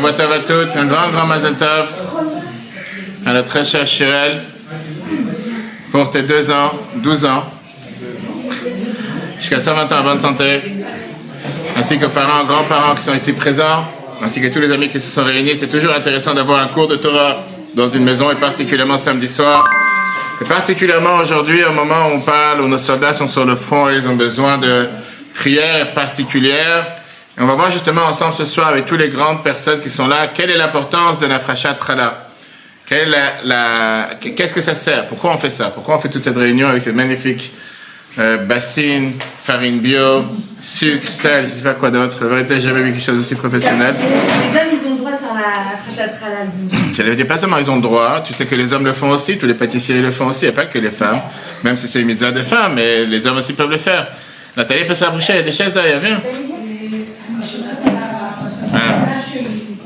Bonjour à toutes, un grand, grand Mazel Tov à notre très chère Chirel pour tes 2 ans, 12 ans, jusqu'à 120 ans en bonne santé, ainsi que parents, grands-parents qui sont ici présents, ainsi que tous les amis qui se sont réunis. C'est toujours intéressant d'avoir un cours de Torah dans une maison, et particulièrement samedi soir. Et particulièrement aujourd'hui, au moment où on parle, où nos soldats sont sur le front et ils ont besoin de prières particulières. Et on va voir justement ensemble ce soir avec toutes les grandes personnes qui sont là, quelle est l'importance de la frachat chala Quelle est la, Qu'est-ce que ça sert? Pourquoi on fait ça? Pourquoi on fait toute cette réunion avec ces magnifiques euh, bassines, farine bio, sucre, sel, je ne sais pas quoi d'autre? La vérité, j'ai jamais vu quelque chose d'aussi professionnel. Les hommes, ils ont le droit de faire la frachat chala. J'allais dire, pas seulement ils ont le droit, tu sais que les hommes le font aussi, tous les pâtissiers le font aussi, il n'y a pas que les femmes, même si c'est une mitzvah de femmes, mais les hommes aussi peuvent le faire. Nathalie peut s'approcher, il y a des chaises derrière, viens. Ah.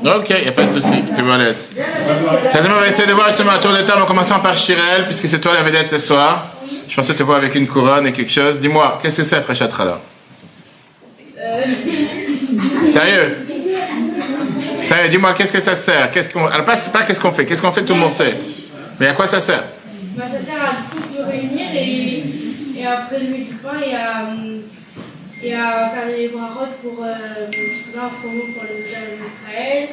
Ok, il n'y a pas de souci, tu me laisses. on va essayer de voir justement un tour de table en commençant par Chirel, puisque c'est toi la vedette ce soir. Je pensais te voir avec une couronne et quelque chose. Dis-moi, qu'est-ce que c'est, Fréchatra là? Sérieux? Sérieux, dis-moi, qu'est-ce que ça sert? Qu'est-ce qu'on... Alors, pas, pas qu'est-ce qu'on fait, qu'est-ce qu'on fait, tout le monde sait. Mais à quoi ça sert? Bah, Ça sert à tous se réunir et, et à prélever du pain et à, et à faire des brarottes pour, euh, là, pour les d'Israël.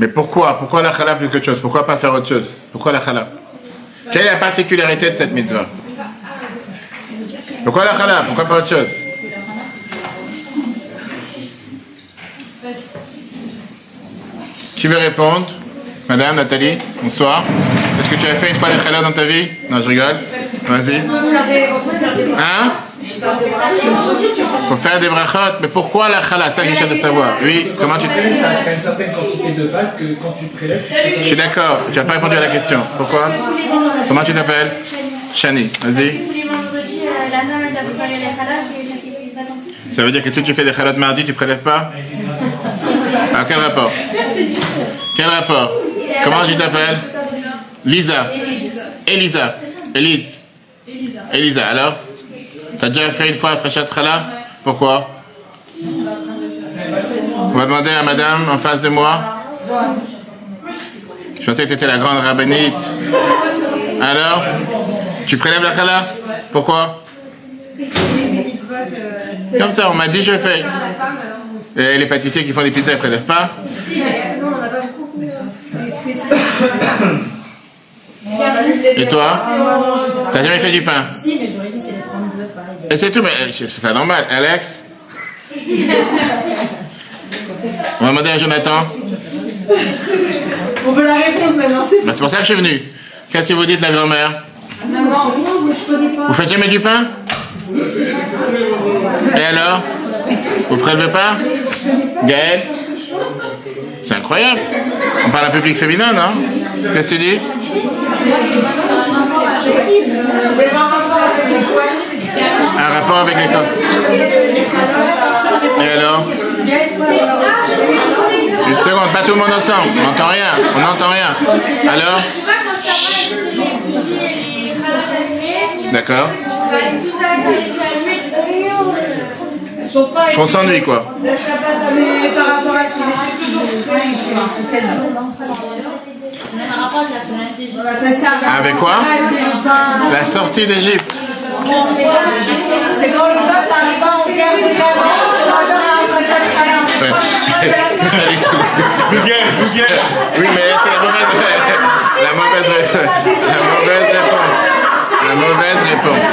Mais pourquoi? Pourquoi la chala plus que chose? Pourquoi pas faire autre chose? Pourquoi la chala Quelle est la particularité de cette mitzvah? Pourquoi la chala Pourquoi pas autre chose? Qui veut répondre? Madame Nathalie, bonsoir. Est-ce que tu as fait une fois la chala dans ta vie? Non, je rigole. Vas-y. Hein? Faut faire des brachot, mais pourquoi la chala C'est ça que j'essaie de savoir. Oui, comment tu... Tu as une certaine quantité de que quand tu prélèves... Je suis d'accord, tu n'as pas répondu à la question. Pourquoi? Comment tu t'appelles? Shani, vas-y. Ça veut dire que si tu fais des chalot mardi, tu prélèves pas? Ah, quel rapport? Quel rapport? Comment tu t'appelles? Lisa. Elisa. Elise. Elisa, alors? T'as déjà fait une fois un Frechat Chala Pourquoi? On va demander à madame en face de moi. Je pensais que tu étais la grande rabbinite. Alors Tu prélèves la chala Pourquoi? Comme ça, on m'a dit je fais. Et les pâtissiers qui font des pizzas, ils prélèvent pas? Si, mais non, on n'a pas beaucoup. Et toi T'as jamais fait du pain Si, mais j'aurais dit c'est les trois autres, pareil. Et c'est tout, mais c'est pas normal. Alex On va demander à Jonathan. On veut la réponse maintenant, c'est bah, C'est pour ça que je suis venu. Qu'est-ce que vous dites, la grand-mère Maman, je connais pas. Vous faites jamais du pain Et alors Vous prélevez pas Gaël C'est incroyable. On parle à un public féminin, non? Qu'est-ce que tu dis? Un rapport avec l'école. Et alors Une seconde, pas tout le monde ensemble. On n'entend rien. On n'entend rien. Alors D'accord. On s'ennuie quoi. par rapport à ce avec quoi La sortie d'Égypte. C'est quand le peuple arrive en guerre de Oui, mais c'est la mauvaise, la mauvaise, la mauvaise réponse. La mauvaise réponse.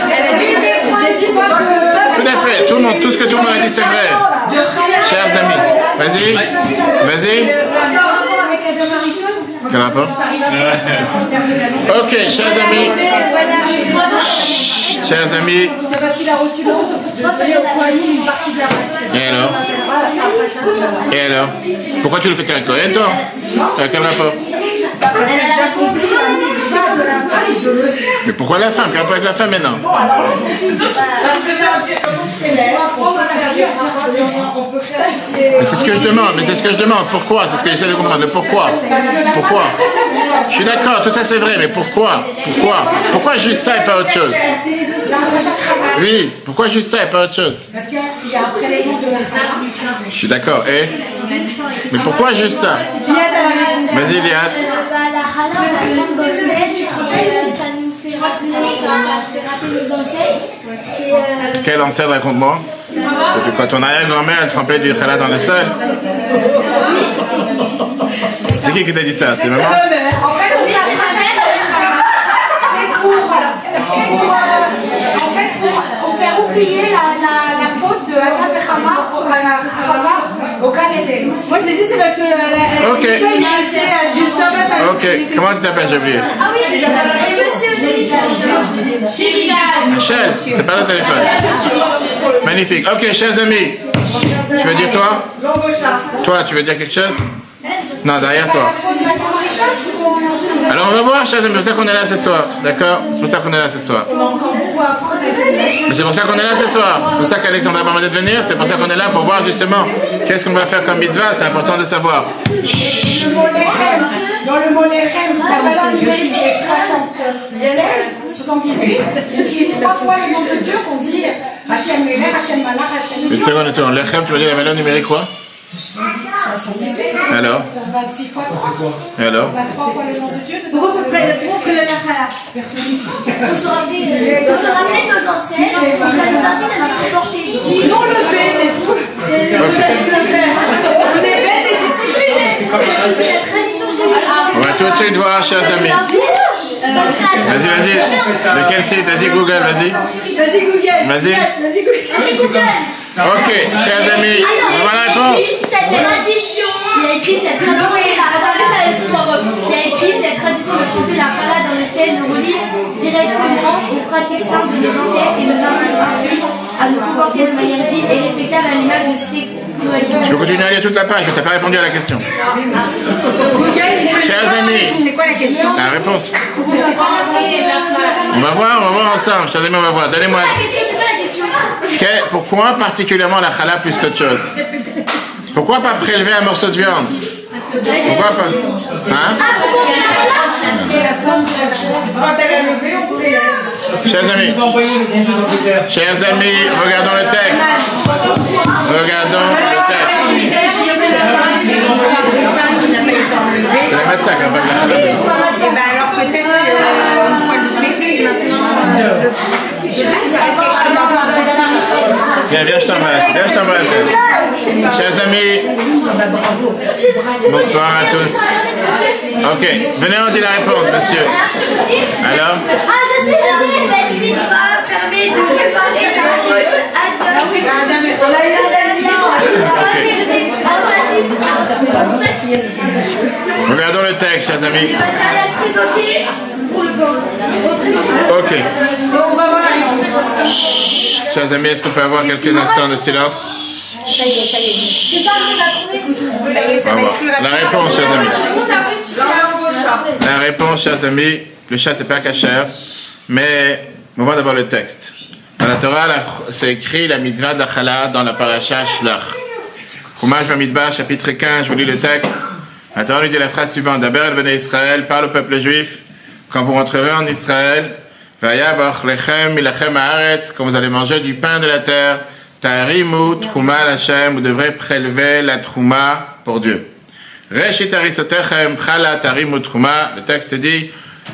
Tout à fait. Tout, le monde, tout ce que tout le monde a dit, c'est vrai. Chers amis, vas-y, vas-y. Quel rapport Ok, chers amis. Chers amis. C'est parce qu'il a reçu l'ordre une partie de la Et alors? Et alors? Pourquoi tu le fais avec Cohen, toi? Quel rapport. Mais pourquoi la femme? Qu'est-ce avec la femme maintenant. Parce que Mais c'est ce que je demande, mais c'est ce que je demande. Pourquoi C'est ce que j'essaie de comprendre. Pourquoi Pourquoi Je suis d'accord, tout ça c'est vrai, mais pourquoi Pourquoi Pourquoi juste ça et pas autre chose Oui, pourquoi juste ça et pas autre chose Parce qu'il y a après les noms de la femme. Je suis d'accord, et Mais pourquoi juste ça Vas-y, Liat. Bah, ça euh, nous fait rappeler nos ancêtres. Euh, Quel ancêtre, raconte-moi Depuis quand ton arrière-grand-mère, elle trempait du challah dans le sol C'est qui qui t'a dit ça C'est maman En fait, on dit c'est pour, euh, en fait, pour, faire oublier la, la, la faute de Adam et Chama au- Canada. Moi j'ai dit c'est parce que la, du Shabbat à Ok, comment tu t'appelles J'ai oublié. Ah oui, Michel, c'est pas le téléphone. Magnifique. Ok, chers amis. Tu veux dire toi? Toi, tu veux dire quelque chose? Non, derrière toi. Alors on va voir, chers amis, c'est pour ça qu'on est là ce soir. D'accord? C'est pour ça qu'on est là ce soir. C'est pour ça qu'on est là ce soir. C'est pour ça qu'Alexandre a demandé de venir. C'est pour ça qu'on est là pour voir justement qu'est-ce qu'on va faire comme mitzvah. C'est important de savoir. Le mot Lechem, dans le mot Lechem, la valeur numérique est 76, 78. C'est trois fois le nom de Dieu qu'on dit Hachem Meler, Hachem Malach, Hachem Une seconde, une seconde. Lechem, tu veux dire la valeur numérique quoi 78. Alors 26 fois 3. Et alors 23 fois le nom de Dieu. Pourquoi faut prendre pour que le Nachala On se de nos ancêtres. Ça nous incite à nous comporter dignes. Nous on le fait, c'est vous. C'est vous qui le faire. On est bêtes et disciplinés. C'est la tradition chez nous. On va tout de suite voir, chers amis. Vas-y, vas-y. De quel site? Vas-y, Google, vas-y. Vas-y Google. Vas-y. Vas-y Google. Vas-y, Google. Ok, chers amis, on va la réponse. Cette tradition, il a écrit cette tradition. Il a écrit cette tradition de tremper la chala dans le sel, de relire directement aux pratiques simples de nos ancêtres et nous incite ainsi à nous comporter de manière digne et respectable à l'image de ces Je peux continuer à lire toute la page, mais t'as pas répondu à la question. Chers amis, C'est quoi la question la réponse. On va voir, on va voir ensemble. Chers amis, on va voir. Donnez-moi. La question, c'est quoi la question Quel- pourquoi particulièrement la chala plus qu'autre chose? Pourquoi pas prélever un morceau de viande? Pourquoi pas? Hein? Chers amis, chers amis, regardons le texte. Regardons le texte. C'est la alors peut-être le maintenant. Je sais pas si c'est Viens, viens, je. Viens, je t'embrasse. Chers amis, bonsoir à tous. Ok, venez, on dit la réponse, monsieur. Alors? Ah, je sais, je sais, cette mitzvah permet de préparer la route à. Regardons le texte, chers amis. Ok. Chers amis, est-ce qu'on peut avoir quelques instants de silence? Ça. Ça y est, ça. La réponse, chers amis. La réponse, chers amis, le chat c'est pas cachère, mais on va d'abord le texte. Dans la Torah, c'est écrit la mitzvah de la chala dans la paracha Shlach. Chumash Bamidbar, chapitre 15, je vous lis le texte. La Torah nous dit la phrase suivante. D'abord, elle venait Israël, parle au peuple juif. Quand vous rentrerez en Israël, Quand vous allez manger du pain de la terre, Tarimu Trouma Lachem, vous devrez prélever la Trouma pour Dieu. Trouma, le texte dit,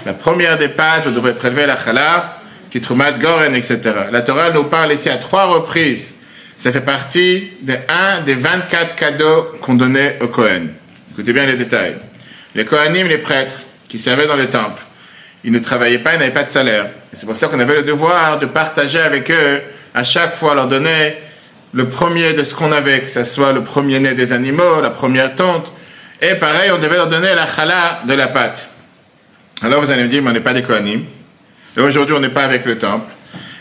la première des pâtes, vous devrez prélever la chala, qui Troumat Goren, etc. La Torah nous parle ici à trois reprises. Ça fait partie de un des 24 cadeaux qu'on donnait au Kohen. Écoutez bien les détails. Les Kohanim, les prêtres, qui servaient dans le temple, ils ne travaillaient pas, ils n'avaient pas de salaire. C'est pour ça qu'on avait le devoir de partager avec eux, à chaque fois leur donner le premier de ce qu'on avait, que ce soit le premier-né des animaux, la première tonte. Et pareil, on devait leur donner la chala de la pâte. Alors vous allez me dire, mais on n'est pas des Kohanim. Et aujourd'hui, on n'est pas avec le temple.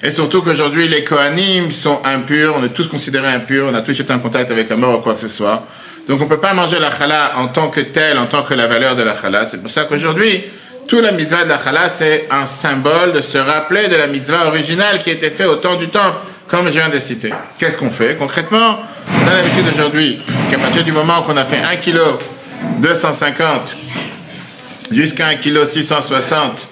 Et surtout qu'aujourd'hui, les Kohanim sont impurs, on est tous considérés impurs, on a tous été en contact avec un mort ou quoi que ce soit. Donc on ne peut pas manger la chala en tant que telle, en tant que la valeur de la chala. C'est pour ça qu'aujourd'hui, Tout la mitzvah de la chala, c'est un symbole de se rappeler de la mitzvah originale qui était faite au temps du temple, comme je viens de citer. Qu'est-ce qu'on fait Concrètement, on a l'habitude aujourd'hui qu'à partir du moment qu'on a fait 1 kg 250 jusqu'à 1 kg 660,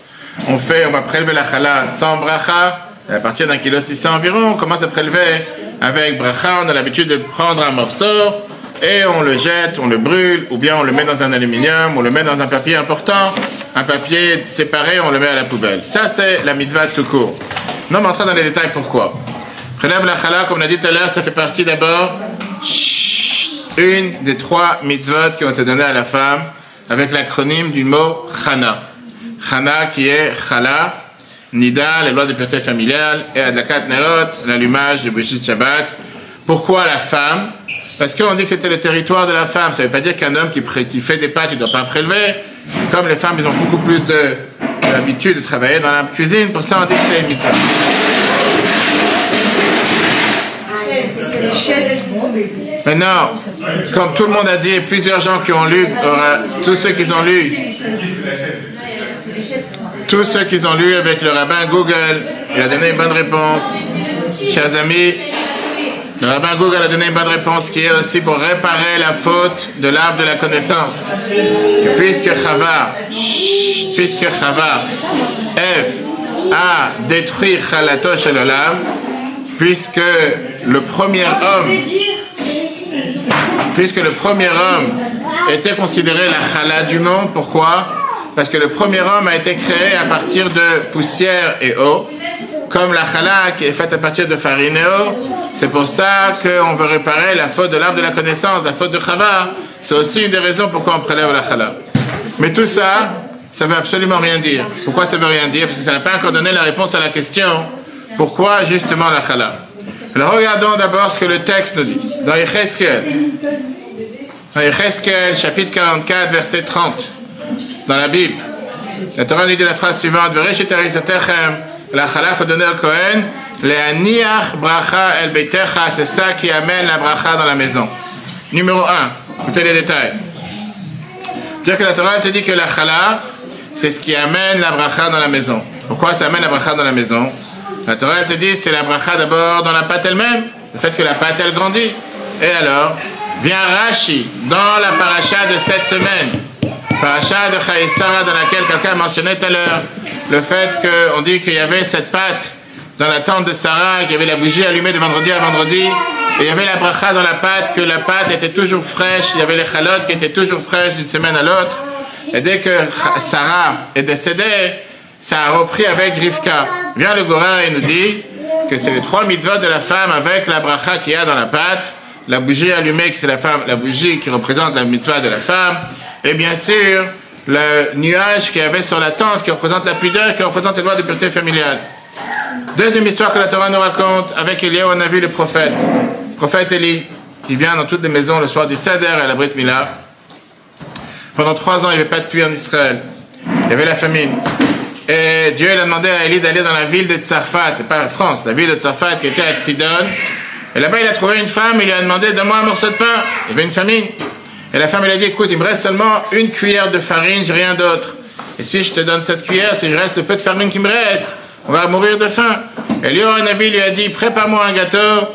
on va prélever la chala sans bracha, à partir d'un kilo 600 environ, on commence à prélever avec bracha, on a l'habitude de prendre un morceau, et on le jette, on le brûle, ou bien on le met dans un aluminium, on le met dans un papier important, un papier séparé, on le met à la poubelle. Ça, c'est la mitzvah tout court. Non, mais entrer dans les détails, pourquoi? Prélève la chala, comme on a dit tout à l'heure, ça fait partie d'abord une des trois mitzvot qui ont été données à la femme avec l'acronyme du mot chana. Chana qui est chala, nida, les lois de pureté familiale, et adlakat nerot, l'allumage de bougies de Shabbat. Pourquoi la femme? Parce qu'on dit que c'était le territoire de la femme. Ça ne veut pas dire qu'un homme qui, fait des pâtes, il ne doit pas prélever. Comme les femmes, ils ont beaucoup plus d'habitude de, de, travailler dans la cuisine, pour ça on dit que c'est une mitzvah. Maintenant, comme tout le monde a dit, plusieurs gens qui ont lu, tous ceux qui ont lu, tous ceux qui ont lu avec le rabbin Google, il a donné une bonne réponse. Chers amis, le rabbin a donné une bonne réponse qui est aussi pour réparer la faute de l'arbre de la connaissance. puisque Chava, puisque Chava, Eve, a détruit Chalatosh et puisque le premier homme, puisque le premier homme était considéré la chala du monde, pourquoi? Parce que le premier homme a été créé à partir de poussière et eau comme la chala qui est faite à partir de eau. C'est pour ça qu'on veut réparer la faute de l'arbre de la connaissance, la faute de Chava. C'est aussi une des raisons pourquoi on prélève la chala. Mais tout ça, ça veut absolument rien dire. Pourquoi ça veut rien dire? Parce que ça n'a pas encore donné la réponse à la question pourquoi justement la chala. Alors regardons d'abord ce que le texte nous dit. Dans Yecheskel, dans Yecheskel, chapitre 44, verset 30, dans la Bible, la Torah nous dit la phrase suivante la chala faut donner au Kohen, le aniach bracha el beitecha, c'est ça qui amène la bracha dans la maison. Numéro 1, écoutez les détails. C'est-à-dire que la Torah te dit que la chala, c'est ce qui amène la bracha dans la maison. Pourquoi ça amène la bracha dans la maison? La Torah te dit c'est la bracha d'abord dans la pâte elle-même, le fait que la pâte elle grandit. Et alors, vient Rashi dans la paracha de cette semaine Paracha de Chaïsara dans laquelle quelqu'un a mentionné tout à l'heure le fait qu'on dit qu'il y avait cette pâte dans la tente de Sarah, qu'il y avait la bougie allumée de vendredi à vendredi, et il y avait la bracha dans la pâte, que la pâte était toujours fraîche, il y avait les chalotes qui étaient toujours fraîches d'une semaine à l'autre. Et dès que Sarah est décédée, ça a repris avec Rivka. Vient le Gora et nous dit que c'est les trois mitzvot de la femme avec la bracha qu'il y a dans la pâte, la bougie allumée, qui c'est la femme, la bougie qui représente la mitzvah de la femme, et bien sûr, le nuage qu'il y avait sur la tente qui représente la pudeur, qui représente les lois de pureté familiale. Deuxième histoire que la Torah nous raconte, avec Eliyahu, on a vu le prophète, le prophète Élie, qui vient dans toutes les maisons le soir du Seder à la Brit Mila. Pendant trois ans, il n'y avait pas de pluie en Israël. Il y avait la famine. Et Dieu a demandé à Élie d'aller dans la ville de Tsarfat, c'est pas la France, la ville de Tsarfat qui était à Sidon. Et là-bas, il a trouvé une femme, il lui a demandé, donne-moi un morceau de pain. Il y avait une famine. Et la femme, elle a dit, écoute, il me reste seulement une cuillère de farine, j'ai rien d'autre. Et si je te donne cette cuillère, si je reste le peu de farine qui me reste, on va mourir de faim. Et avis, lui a dit, prépare-moi un gâteau,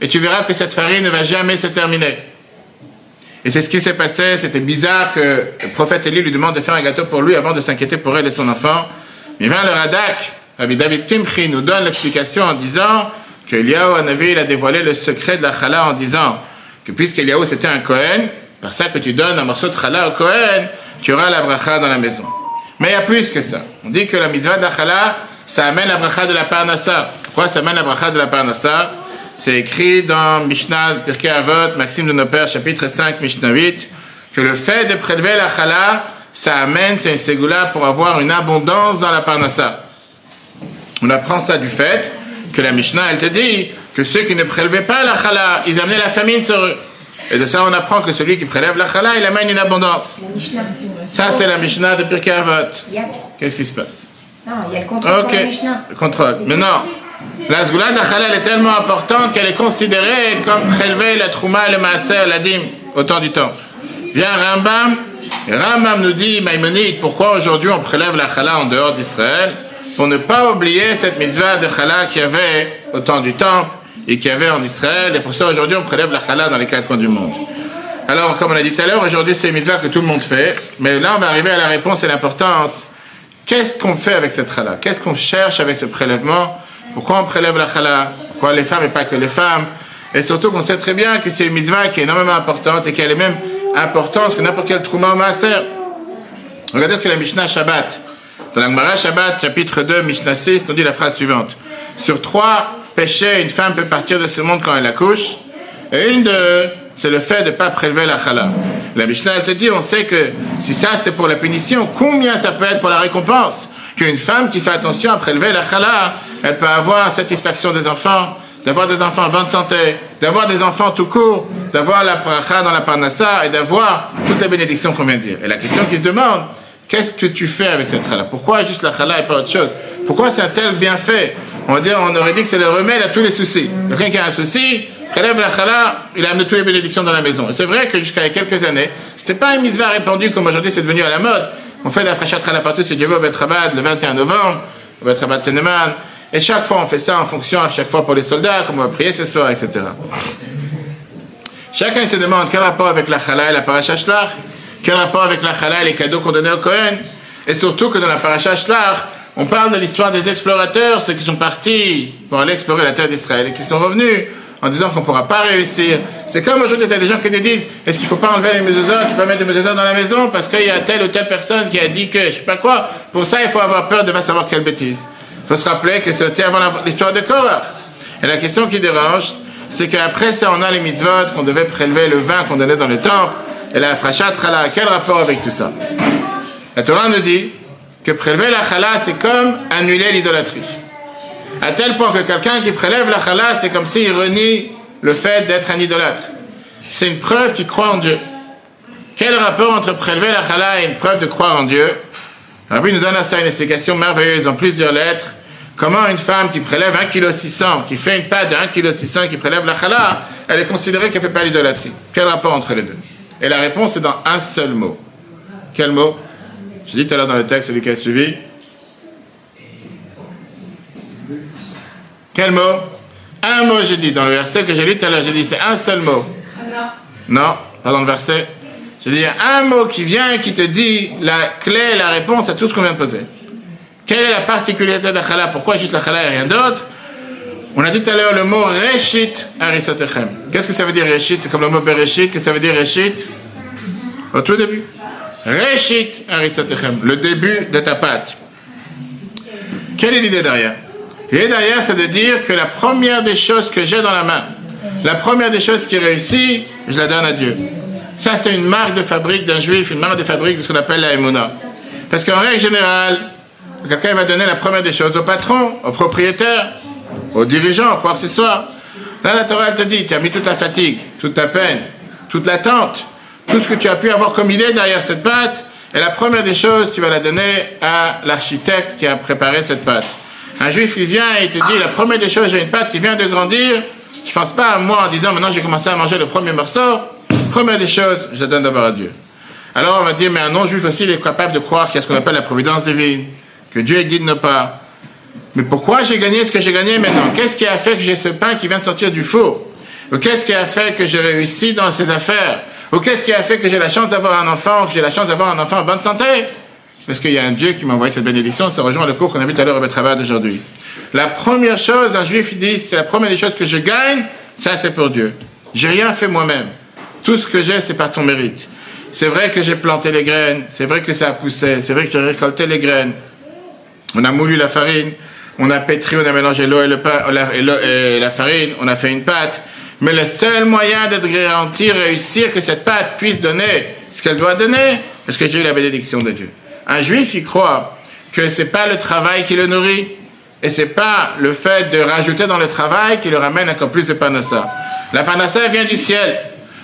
et tu verras que cette farine ne va jamais se terminer. Et c'est ce qui s'est passé. C'était bizarre que le prophète Élie lui demande de faire un gâteau pour lui avant de s'inquiéter pour elle et son enfant. Mais vint le Radak, Rabbi David Kimchi nous donne l'explication en disant que avis, il a dévoilé le secret de la chala en disant que puisqu'Eliyahu c'était un Cohen, par ça que tu donnes un morceau de challah au Kohen, tu auras la bracha dans la maison. Mais il y a plus que ça. On dit que la mitzvah de la ça amène la bracha de la parnassa. Pourquoi ça amène la bracha de la parnassa? C'est écrit dans Mishnah, Pirkei Avot, Maxime de nos pères, chapitre 5, Mishnah 8, que le fait de prélever la challah, ça amène, c'est une ségoula pour avoir une abondance dans la parnassa. On apprend ça du fait que la Mishnah, elle te dit que ceux qui ne prélevaient pas la challah, ils amenaient la famine sur eux. Et de ça, on apprend que celui qui prélève la chala, il amène une abondance. Ça, c'est la Mishnah de Pirkei Avot. Qu'est-ce qui se passe? Non, il y a le contrôle sur la Mishnah. Le contrôle. Mais non. La zgoula de la chala, elle est tellement importante qu'elle est considérée comme prélever la trouma, le maaser, la dîme, au temps du temps. Vient Rambam Et Ramam nous dit, Maïmonide, pourquoi aujourd'hui on prélève la chala en dehors d'Israël Pour ne pas oublier cette mitzvah de chala qu'il y avait au temps du temple et qu'il y avait en Israël. Et pour ça, aujourd'hui, on prélève la chala dans les quatre coins du monde. Alors, comme on a dit tout à l'heure, aujourd'hui, c'est une mitzvah que tout le monde fait. Mais là, on va arriver à la réponse et l'importance. Qu'est-ce qu'on fait avec cette chala Qu'est-ce qu'on cherche avec ce prélèvement? Pourquoi on prélève la chala Pourquoi les femmes et pas que les femmes? Et surtout qu'on sait très bien que c'est une mitzvah qui est énormément importante et qu'elle est même importante que n'importe quel trouma ou maaser. Regardez que la Mishnah Shabbat, dans la Gemara Shabbat, chapitre 2, Mishnah 6, nous dit la phrase suivante. Sur trois péchés, une femme peut partir de ce monde quand elle accouche. Et une de c'est le fait de ne pas prélever la chala. La Mishnah, elle te dit, on sait que si ça c'est pour la punition, combien ça peut être pour la récompense? Qu'une femme qui fait attention à prélever la chala, elle peut avoir satisfaction des enfants, d'avoir des enfants en bonne santé, d'avoir des enfants tout court, d'avoir la bracha dans la parnassa et d'avoir toutes les bénédictions qu'on vient de dire. Et la question qui se demande, qu'est-ce que tu fais avec cette chala Pourquoi juste la chala et pas autre chose? Pourquoi c'est un tel bienfait? On, va dire, on aurait dit que c'est le remède à tous les soucis. Quelqu'un qui a un souci, Khaleb la chala, il a amené toutes les bénédictions dans la maison. Et c'est vrai que jusqu'à il y a quelques années, c'était pas une mitzvah répandue comme aujourd'hui c'est devenu à la mode. On fait la frachat partout c'est Dieu au Betrabad le 21 novembre, au Betrabad Seneman. Et chaque fois on fait ça en fonction à chaque fois pour les soldats, comme on va prier ce soir, etc. Chacun se demande quel rapport avec la chala et la paracha shlach, quel rapport avec la chala et les cadeaux qu'on donnait au Cohen, et surtout que dans la paracha shlach, on parle de l'histoire des explorateurs, ceux qui sont partis pour aller explorer la terre d'Israël et qui sont revenus en disant qu'on ne pourra pas réussir. C'est comme aujourd'hui, il y a des gens qui te disent est-ce qu'il ne faut pas enlever les mezuzot, tu peux mettre des mezuzot dans la maison parce qu'il y a telle ou telle personne qui a dit que je ne sais pas quoi. Pour ça, il faut avoir peur de ne pas savoir quelle bêtise. Il faut se rappeler que c'était avant l'histoire de Korach. Et la question qui dérange, c'est qu'après ça, on a les mitzvot, qu'on devait prélever le vin qu'on donnait dans le temple, et la frachat. Quel rapport avec tout ça? La Torah nous dit que prélever la chala, c'est comme annuler l'idolâtrie. À tel point que quelqu'un qui prélève la chala, c'est comme s'il renie le fait d'être un idolâtre. C'est une preuve qu'il croit en Dieu. Quel rapport entre prélever la chala et une preuve de croire en Dieu? Rabbi nous donne à ça une explication merveilleuse dans plusieurs lettres. Comment une femme qui prélève 1,6 kg, qui fait une pâte de 1,6 kg, qui prélève la chala, elle est considérée qu'elle ne fait pas l'idolâtrie Quel rapport entre les deux? Et la réponse est dans un seul mot. Quel mot? J'ai dit tout à l'heure dans le texte, celui qui a suivi. Quel mot? Un mot, j'ai dit. Dans le verset que j'ai lu tout à l'heure, j'ai dit c'est un seul mot. Non, pas dans le verset. J'ai dit un mot qui vient et qui te dit la clé, la réponse à tout ce qu'on vient de poser. Quelle est la particularité de la chala Pourquoi juste la chala et rien d'autre? On a dit tout à l'heure le mot reshit arisotechem. Qu'est-ce que ça veut dire reshit? C'est comme le mot bereshit. Qu'est-ce que ça veut dire reshit? Au tout début. Reshit arisotechem, le début de ta pâte. Quelle est l'idée derrière? L'idée derrière, c'est de dire que la première des choses que j'ai dans la main, la première des choses qui réussit, je la donne à Dieu. Ça, c'est une marque de fabrique d'un juif, une marque de fabrique de ce qu'on appelle la emuna. Parce qu'en règle générale, quelqu'un va donner la première des choses au patron, au propriétaire, au dirigeant, quoi que ce soit. Là, la Torah, te dit, tu as mis toute la fatigue, toute ta peine, toute l'attente, tout ce que tu as pu avoir comme idée derrière cette pâte, et la première des choses, tu vas la donner à l'architecte qui a préparé cette pâte. Un juif, il vient et il te dit, la première des choses, j'ai une pâte qui vient de grandir, je pense pas à moi en disant, maintenant j'ai commencé à manger le premier morceau, première des choses, je la donne d'abord à Dieu. Alors on va dire, mais un non-juif aussi, il est capable de croire qu'il y a ce qu'on appelle la providence divine, que Dieu guide nos pas. Mais pourquoi j'ai gagné ce que j'ai gagné maintenant? Qu'est-ce qui a fait que j'ai ce pain qui vient de sortir du four? Ou qu'est-ce qui a fait que j'ai réussi dans ces affaires? Ou qu'est-ce qui a fait que j'ai la chance d'avoir un enfant, que j'ai la chance d'avoir un enfant en bonne santé? C'est parce qu'il y a un Dieu qui m'a envoyé cette bénédiction. Ça rejoint le cours qu'on a vu tout à l'heure au travail d'aujourd'hui. La première chose, un juif dit, c'est la première des choses que je gagne, ça c'est pour Dieu. J'ai rien fait moi-même. Tout ce que j'ai, c'est par ton mérite. C'est vrai que j'ai planté les graines, c'est vrai que ça a poussé, c'est vrai que j'ai récolté les graines. On a moulu la farine, on a pétri, on a mélangé l'eau le et la farine, on a fait une pâte. Mais le seul moyen de garantir, réussir que cette pâte puisse donner ce qu'elle doit donner, parce que j'ai eu la bénédiction de Dieu? Un juif, il croit que c'est pas le travail qui le nourrit, et c'est pas le fait de rajouter dans le travail qui le ramène encore plus de panassa. La panassa vient du ciel.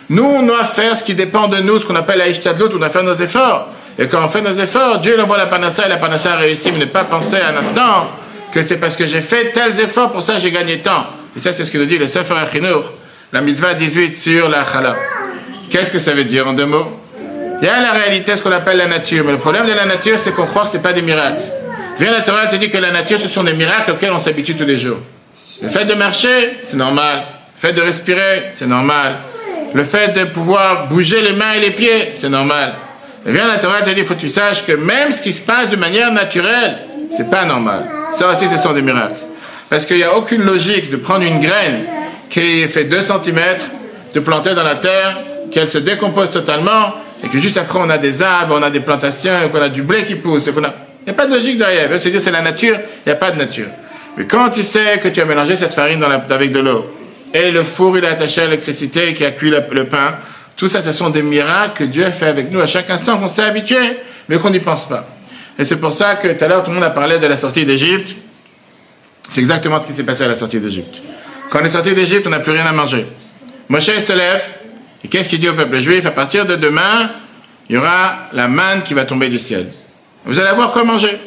Nous, on doit faire ce qui dépend de nous, ce qu'on appelle la ishtadlut, on doit faire nos efforts. Et quand on fait nos efforts, Dieu envoie la panassa et la panassa réussit, mais ne pas penser un instant que c'est parce que j'ai fait tels efforts, pour ça j'ai gagné tant. Et ça, c'est ce que nous dit le Sefer Achinour, la mitzvah 18 sur la chala. Qu'est-ce que ça veut dire en deux mots? Il y a la réalité, ce qu'on appelle la nature. Mais le problème de la nature, c'est qu'on croit que ce n'est pas des miracles. Viens la Torah te dit que la nature, ce sont des miracles auxquels on s'habitue tous les jours. Le fait de marcher, c'est normal. Le fait de respirer, c'est normal. Le fait de pouvoir bouger les mains et les pieds, c'est normal. Et viens la Torah te dit, faut que tu saches que même ce qui se passe de manière naturelle, c'est pas normal. Ça aussi, ce sont des miracles. Parce qu'il n'y a aucune logique de prendre une graine qui fait 2 cm, de planter dans la terre, qu'elle se décompose totalement, et que juste après on a des arbres, on a des plantations, qu'on a du blé qui pousse, qu'on a... Il n'y a pas de logique derrière. cest dire c'est la nature, il n'y a pas de nature. Mais quand tu sais que tu as mélangé cette farine avec de l'eau, et le four il est attaché à l'électricité qui a cuit le, pain, tout ça, ce sont des miracles que Dieu a fait avec nous à chaque instant, qu'on s'est habitué, mais qu'on n'y pense pas. Et c'est pour ça que tout à l'heure, tout le monde a parlé de la sortie d'Égypte. C'est exactement ce qui s'est passé à la sortie d'Égypte. Quand on est sorti d'Égypte, on n'a plus rien à manger. Moshe se lève, et qu'est-ce qu'il dit au peuple? Juif À partir de demain, il y aura la manne qui va tomber du ciel. Vous allez avoir quoi manger?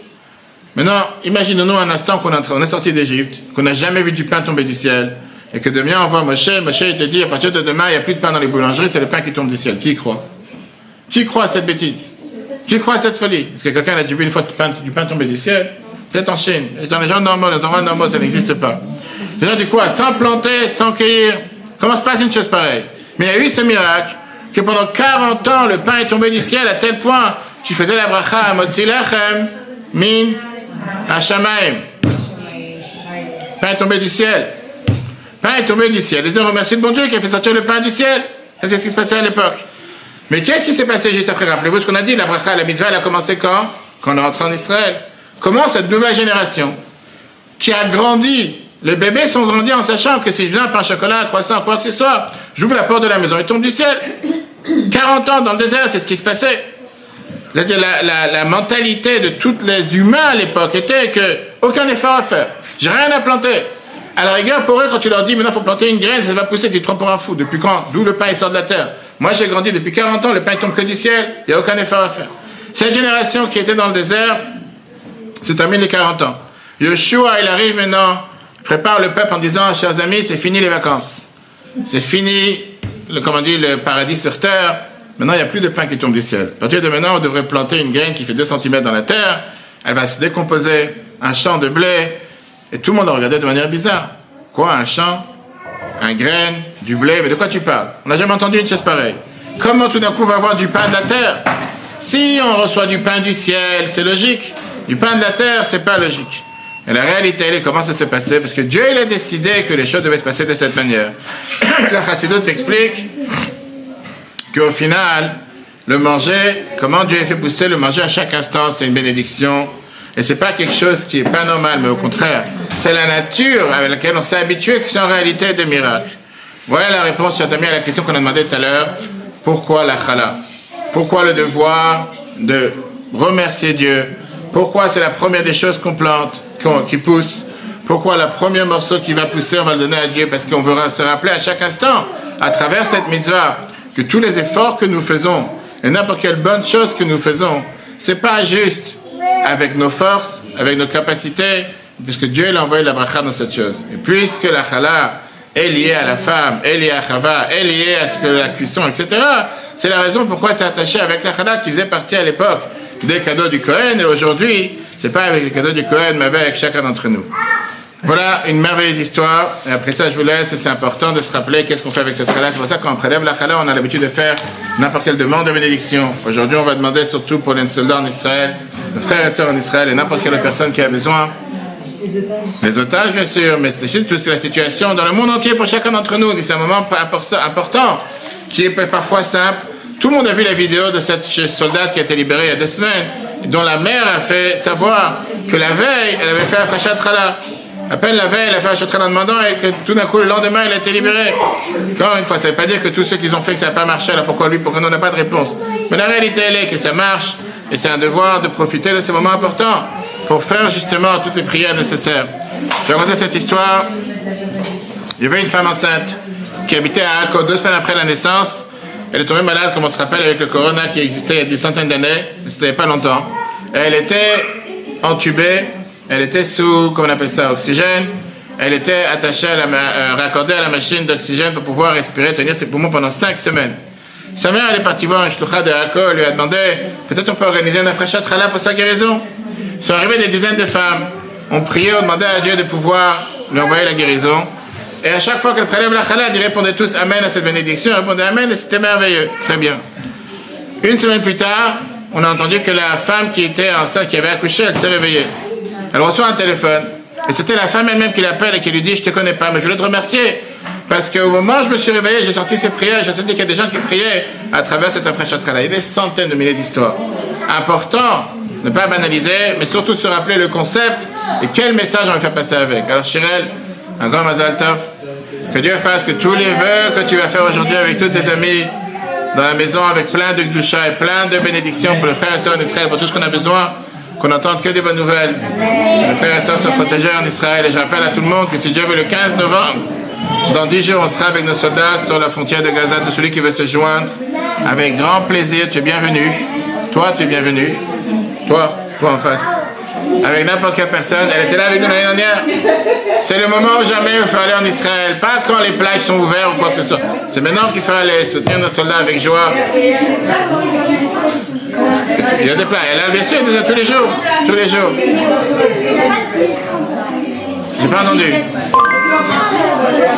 Maintenant, imaginez-nous un instant qu'on est sorti d'Égypte, qu'on n'a jamais vu du pain tomber du ciel, et que demain on voit Moshe, Moshe il te dit à partir de demain, il n'y a plus de pain dans les boulangeries, c'est le pain qui tombe du ciel. Qui y croit? Qui croit à cette bêtise? Qui croit à cette folie? Est-ce que quelqu'un a déjà vu une fois du pain, du tomber du ciel? Peut-être en Chine. Dans les gens normaux, les endroits normaux, ça n'existe pas. Les gens disent quoi Sans planter, sans cueillir. Comment se passe une chose pareille? Mais il y a eu ce miracle que pendant 40 ans, le pain est tombé du ciel à tel point qu'il faisait la bracha à Motzilachem, min, Hashamaim. Pain est tombé du ciel. Pain est tombé du ciel. Les hommes remercient le bon Dieu qui a fait sortir le pain du ciel. C'est ce qui se passait à l'époque. Mais qu'est-ce qui s'est passé juste après? Rappelez-vous ce qu'on a dit, la bracha, la mitzvah, elle a commencé quand? Quand on est rentré en Israël. Comment cette nouvelle génération, qui a grandi, les bébés sont grandis en sachant que si je viens pain chocolat, croissant, quoi que ce soit, j'ouvre la porte de la maison, il tombe du ciel. 40 ans dans le désert, c'est ce qui se passait. La, la, mentalité de tous les humains à l'époque était que aucun effort à faire. J'ai rien à planter. À la rigueur, pour eux, quand tu leur dis maintenant il faut planter une graine, ça va pousser, tu te prends pour un fou. Depuis quand? D'où le pain sort de la terre. Moi j'ai grandi depuis 40 ans, le pain tombe que du ciel, il n'y a aucun effort à faire. Cette génération qui était dans le désert, c'est termine les 40 ans. Yeshua, il arrive maintenant, il prépare le peuple en disant, chers amis, c'est fini les vacances. C'est fini, le, comment on dit, le paradis sur terre. Maintenant, il n'y a plus de pain qui tombe du ciel. À partir de maintenant, on devrait planter une graine qui fait 2 cm dans la terre. Elle va se décomposer, un champ de blé. Et tout le monde a regardé de manière bizarre. Quoi, un champ Un graine Du blé? Mais de quoi tu parles? On n'a jamais entendu une chose pareille. Comment tout d'un coup on va avoir du pain de la terre? Si on reçoit du pain du ciel, c'est logique. Du pain de la terre, c'est pas logique. Et la réalité, elle est comment ça s'est passé Parce que Dieu, il a décidé que les choses devaient se passer de cette manière. la Chassidut explique qu'au final, le manger, comment Dieu a fait pousser le manger à chaque instant, c'est une bénédiction. Et c'est pas quelque chose qui est pas normal, mais au contraire, c'est la nature avec laquelle on s'est habitué que c'est en réalité des miracles. Voilà la réponse, chers amis, à la question qu'on a demandé tout à l'heure. Pourquoi la chala Pourquoi le devoir de remercier Dieu? Pourquoi c'est la première des choses qu'on plante, qui pousse Pourquoi la première morceau qui va pousser, on va le donner à Dieu Parce qu'on veut se rappeler à chaque instant, à travers cette mitzvah, que tous les efforts que nous faisons, et n'importe quelle bonne chose que nous faisons, c'est pas juste avec nos forces, avec nos capacités, puisque Dieu a envoyé la bracha dans cette chose. Et puisque la chala est liée à la femme, est liée à Chava, est liée à ce que la cuisson, etc., c'est la raison pourquoi c'est attaché avec la chala qui faisait partie à l'époque des cadeaux du Cohen. Et aujourd'hui, c'est pas avec les cadeaux du Cohen, mais avec chacun d'entre nous. Voilà une merveilleuse histoire. Et après ça, je vous laisse, mais c'est important de se rappeler qu'est-ce qu'on fait avec cette chala. C'est pour ça qu'on prélève la chala, on a l'habitude de faire n'importe quelle demande de bénédiction. Aujourd'hui, on va demander surtout pour les soldats en Israël, nos frères et sœurs en Israël et n'importe quelle personne qui a besoin. Les otages. Les otages, bien sûr, mais c'est juste la situation dans le monde entier pour chacun d'entre nous. C'est un moment important qui est parfois simple tout le monde a vu la vidéo de cette soldate qui a été libérée il y a deux semaines, dont la mère a fait savoir que la veille, elle avait fait un frachat trala. À peine la veille, elle a fait un en demandant et que tout d'un coup, le lendemain, elle a été libérée. Encore une fois, ça ne veut pas dire que tous ceux qui ont fait que ça n'a pas marché, alors pourquoi lui, pourquoi nous, on n'a pas de réponse. Mais la réalité, elle est que ça marche et c'est un devoir de profiter de ces moments importants pour faire justement toutes les prières nécessaires. Je vais raconter cette histoire. Il y avait une femme enceinte qui habitait à Akko deux semaines après la naissance. Elle est tombée malade, comme on se rappelle, avec le corona qui existait il y a des centaines d'années, mais c'était pas longtemps. Elle était entubée, elle était sous, comment on appelle ça, oxygène. Elle était attachée, à la, euh, raccordée à la machine d'oxygène pour pouvoir respirer, tenir ses poumons pendant cinq semaines. Sa mère, elle est partie voir un shlucha de Hako, lui a demandé, peut-être on peut organiser un afrachat pour sa guérison. Sont arrivés des dizaines de femmes. On priait, on demandait à Dieu de pouvoir lui envoyer la guérison. Et à chaque fois qu'elle prélève la chalade, ils répondaient tous Amen à cette bénédiction. Ils répondaient Amen et c'était merveilleux. Très bien. Une semaine plus tard, on a entendu que la femme qui était enceinte, qui avait accouché, elle s'est réveillée. Elle reçoit un téléphone. Et c'était la femme elle-même qui l'appelle et qui lui dit Je te connais pas, mais je voulais te remercier. Parce qu'au moment où je me suis réveillé, j'ai sorti ces prières, j'ai senti qu'il y a des gens qui priaient à travers cette là Il y a des centaines de milliers d'histoires. Important, ne pas banaliser, mais surtout se rappeler le concept et quel message on va faire passer avec. Alors, Chirel, un grand Mazal Tov, que Dieu fasse que tous les vœux que tu vas faire aujourd'hui avec tous tes amis, dans la maison, avec plein de gdusha et plein de bénédictions pour les frères et sœurs en Israël, pour tout ce qu'on a besoin, qu'on n'entende que des bonnes nouvelles. Que les frères et sœurs soient protégés en Israël. Et je rappelle à tout le monde que si Dieu veut le 15 novembre, dans 10 jours, on sera avec nos soldats sur la frontière de Gaza. Tout celui qui veut se joindre, avec grand plaisir, tu es bienvenu. Toi, tu es bienvenu. Toi, toi en face. Avec n'importe quelle personne. Elle était là avec nous l'année dernière. C'est le moment où jamais il faut aller en Israël. Pas quand les plages sont ouvertes ou quoi que ce soit. C'est maintenant qu'il faut aller soutenir nos soldats avec joie. Il y a des plats. Elle a bien sûr, tous les jours. Tous les jours. J'ai pas entendu.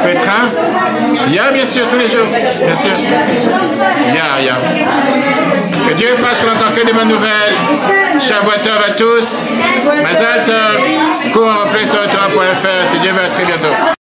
Pétrin Il y a bien sûr, tous les jours. Bien sûr. Il y a, il y a. Que Dieu fasse qu'on entende que des bonnes nouvelles. Shavuot à tous. Mazal Tov. Cours en replay sur le si Dieu veut, à très bientôt.